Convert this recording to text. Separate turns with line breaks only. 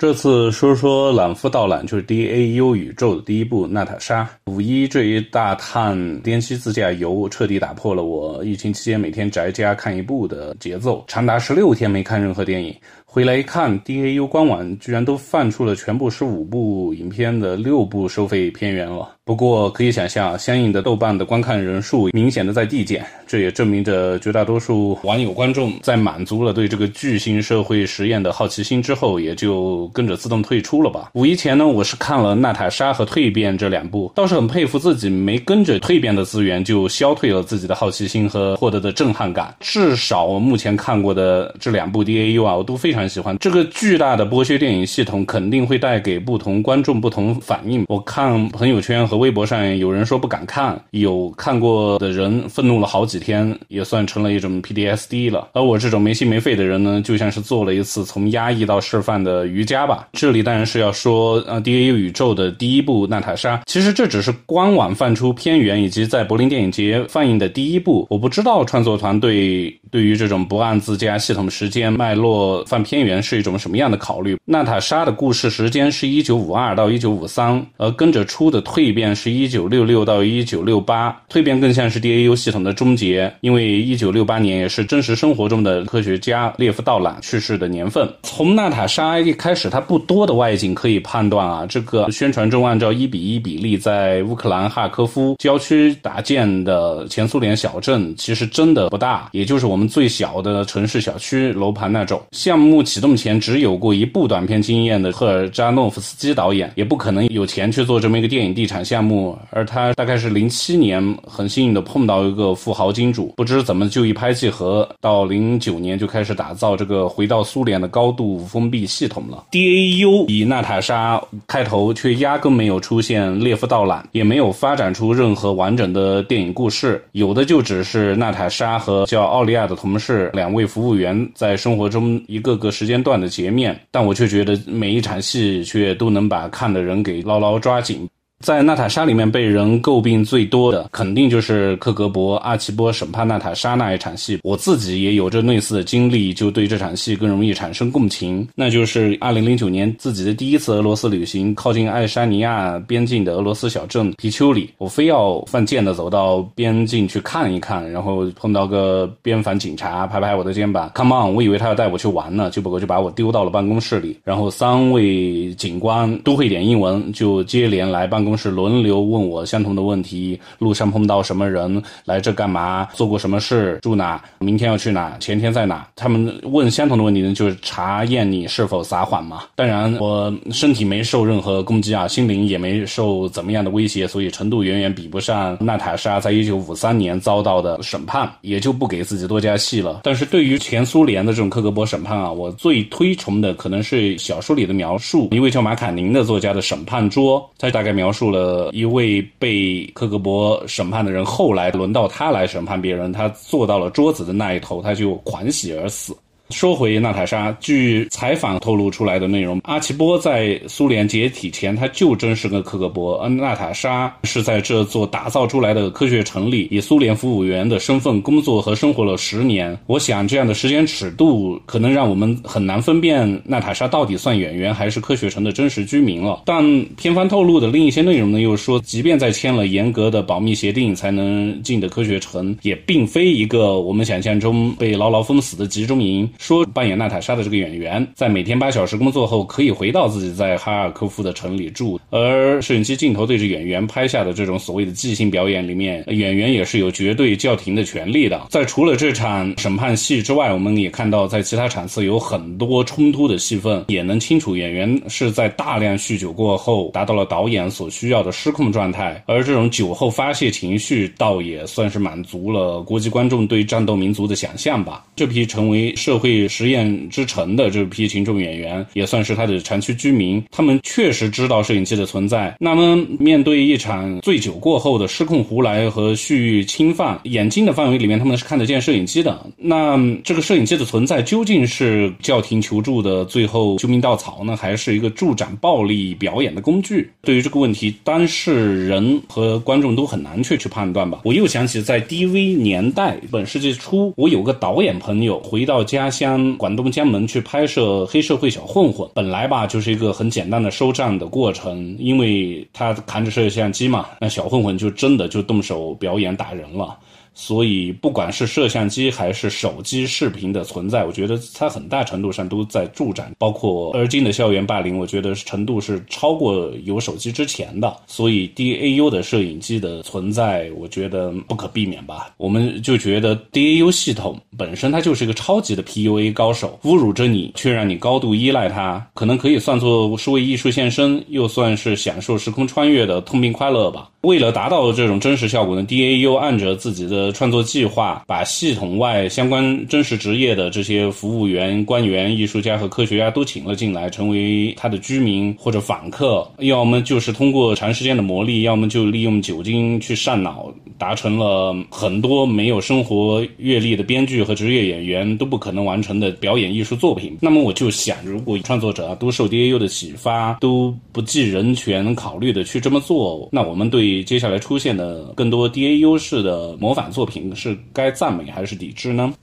这次说说揽夫到揽，就是 D A U 宇宙的第一部《娜塔莎》。五一这一大趟滇西自驾游，彻底打破了我疫情期间每天宅家看一部的节奏，长达十六天没看任何电影。回来一看，DAU 官网居然都放出了全部十五部影片的六部收费片源了。不过可以想象，相应的豆瓣的观看人数明显的在递减，这也证明着绝大多数网友观众在满足了对这个巨型社会实验的好奇心之后，也就跟着自动退出了吧。五一前呢，我是看了《娜塔莎》和《蜕变》这两部，倒是很佩服自己没跟着《蜕变》的资源就消退了自己的好奇心和获得的震撼感。至少我目前看过的这两部 DAU 啊，我都非常。喜欢这个巨大的剥削电影系统，肯定会带给不同观众不同反应。我看朋友圈和微博上有人说不敢看，有看过的人愤怒了好几天，也算成了一种 PDSD 了。而我这种没心没肺的人呢，就像是做了一次从压抑到释放的瑜伽这里当然是要说，呃，DAU 宇宙的第一部《娜塔莎》，其实这只是官网放出片源以及在柏林电影节放映的第一部。我不知道创作团队对于这种不按自家系统时间脉络放片。源是一种什么样的考虑？娜塔莎的故事时间是一九五二到一九五三，而跟着出的蜕变是一九六六到一九六八。蜕变更像是 DAU 系统的终结，因为一九六八年也是真实生活中的科学家列夫·道朗去世的年份。从娜塔莎一开始，它不多的外景可以判断啊，这个宣传中按照一比一比例在乌克兰哈科夫郊区搭建的前苏联小镇，其实真的不大，也就是我们们最小的城市小区楼盘那种。项目。启动前只有过一部短片经验的赫尔扎诺夫斯基导演，也不可能有钱去做这么一个电影地产项目。而他大概是零七年很幸运的碰到一个富豪金主，不知怎么就一拍即合，到零九年就开始打造这个回到苏联的高度封闭系统了。DAU 以娜塔莎开头，却压根没有出现列夫道览，也没有发展出任何完整的电影故事，有的就只是娜塔莎和叫奥利亚的同事两位服务员在生活中一个个。时间段的截面，但我却觉得每一场戏却都能把看的人给牢牢抓紧。在娜塔莎里面被人诟病最多的，肯定就是克格勃阿奇波审判娜塔莎那一场戏。我自己也有着类似的经历，就对这场戏更容易产生共情。那就是二零零九年自己的第一次俄罗斯旅行，靠近爱沙尼亚边境的俄罗斯小镇皮丘里，我非要犯贱的走到边境去看一看，然后碰到个边防警察，拍拍我的肩膀，Come on！我以为他要带我去玩呢，结果就把我丢到了办公室里，然后三位警官都会点英文，就接连来办公。同时轮流问我相同的问题：路上碰到什么人，来这干嘛，做过什么事，住哪，明天要去哪，前天在哪？他们问相同的问题呢，就是查验你是否撒谎嘛。当然，我身体没受任何攻击啊，心灵也没受怎么样的威胁，所以程度远远比不上娜塔莎在一九五三年遭到的审判，也就不给自己多加戏了。但是对于前苏联的这种克格勃审判啊，我最推崇的可能是小说里的描述，一位叫马卡宁的作家的审判桌，他大概描述。住了一位被克格勃审判的人，后来轮到他来审判别人，他坐到了桌子的那一头，他就狂喜而死。说回娜塔莎，据采访透露出来的内容，阿奇波在苏联解体前，他就真是个克格勃，而娜塔莎是在这座打造出来的科学城里，以苏联服务员的身份工作和生活了十年。我想这样的时间尺度，可能让我们很难分辨娜塔莎到底算演员还是科学城的真实居民了。但片方透露的另一些内容呢，又说，即便在签了严格的保密协定才能进的科学城，也并非一个我们想象中被牢牢封死的集中营。说扮演娜塔莎的这个演员，在每天八小时工作后，可以回到自己在哈尔科夫的城里住。而摄影机镜头对着演员拍下的这种所谓的即兴表演里面，演员也是有绝对叫停的权利的。在除了这场审判戏之外，我们也看到在其他场次有很多冲突的戏份，也能清楚演员是在大量酗酒过后达到了导演所需要的失控状态。而这种酒后发泄情绪，倒也算是满足了国际观众对战斗民族的想象吧。这批成为社会。实验之城的这批群众演员也算是他的长期居民，他们确实知道摄影机的存在。那么，面对一场醉酒过后的失控胡来和蓄意侵犯，眼睛的范围里面他们是看得见摄影机的。那这个摄影机的存在究竟是叫停求助的最后救命稻草呢，还是一个助长暴力表演的工具？对于这个问题，当事人和观众都很难去去判断吧。我又想起在 DV 年代，本世纪初，我有个导演朋友回到家乡。乡广东江门去拍摄《黑社会小混混》，本来吧就是一个很简单的收账的过程，因为他扛着摄像机嘛，那小混混就真的就动手表演打人了。所以，不管是摄像机还是手机视频的存在，我觉得它很大程度上都在助长，包括而今的校园霸凌，我觉得程度是超过有手机之前的。所以，DAU 的摄影机的存在，我觉得不可避免吧。我们就觉得 DAU 系统本身它就是一个超级的 PUA 高手，侮辱着你，却让你高度依赖它，可能可以算作是为艺术献身，又算是享受时空穿越的痛并快乐吧。为了达到这种真实效果呢，DAU 按着自己的的创作计划，把系统外相关真实职业的这些服务员、官员、艺术家和科学家都请了进来，成为他的居民或者访客。要么就是通过长时间的磨砺，要么就利用酒精去上脑，达成了很多没有生活阅历的编剧和职业演员都不可能完成的表演艺术作品。那么我就想，如果创作者都受 DAU 的启发，都不计人权考虑的去这么做，那我们对。接下来出现的更多 DAU 式的模仿作品是该赞美还是抵制呢？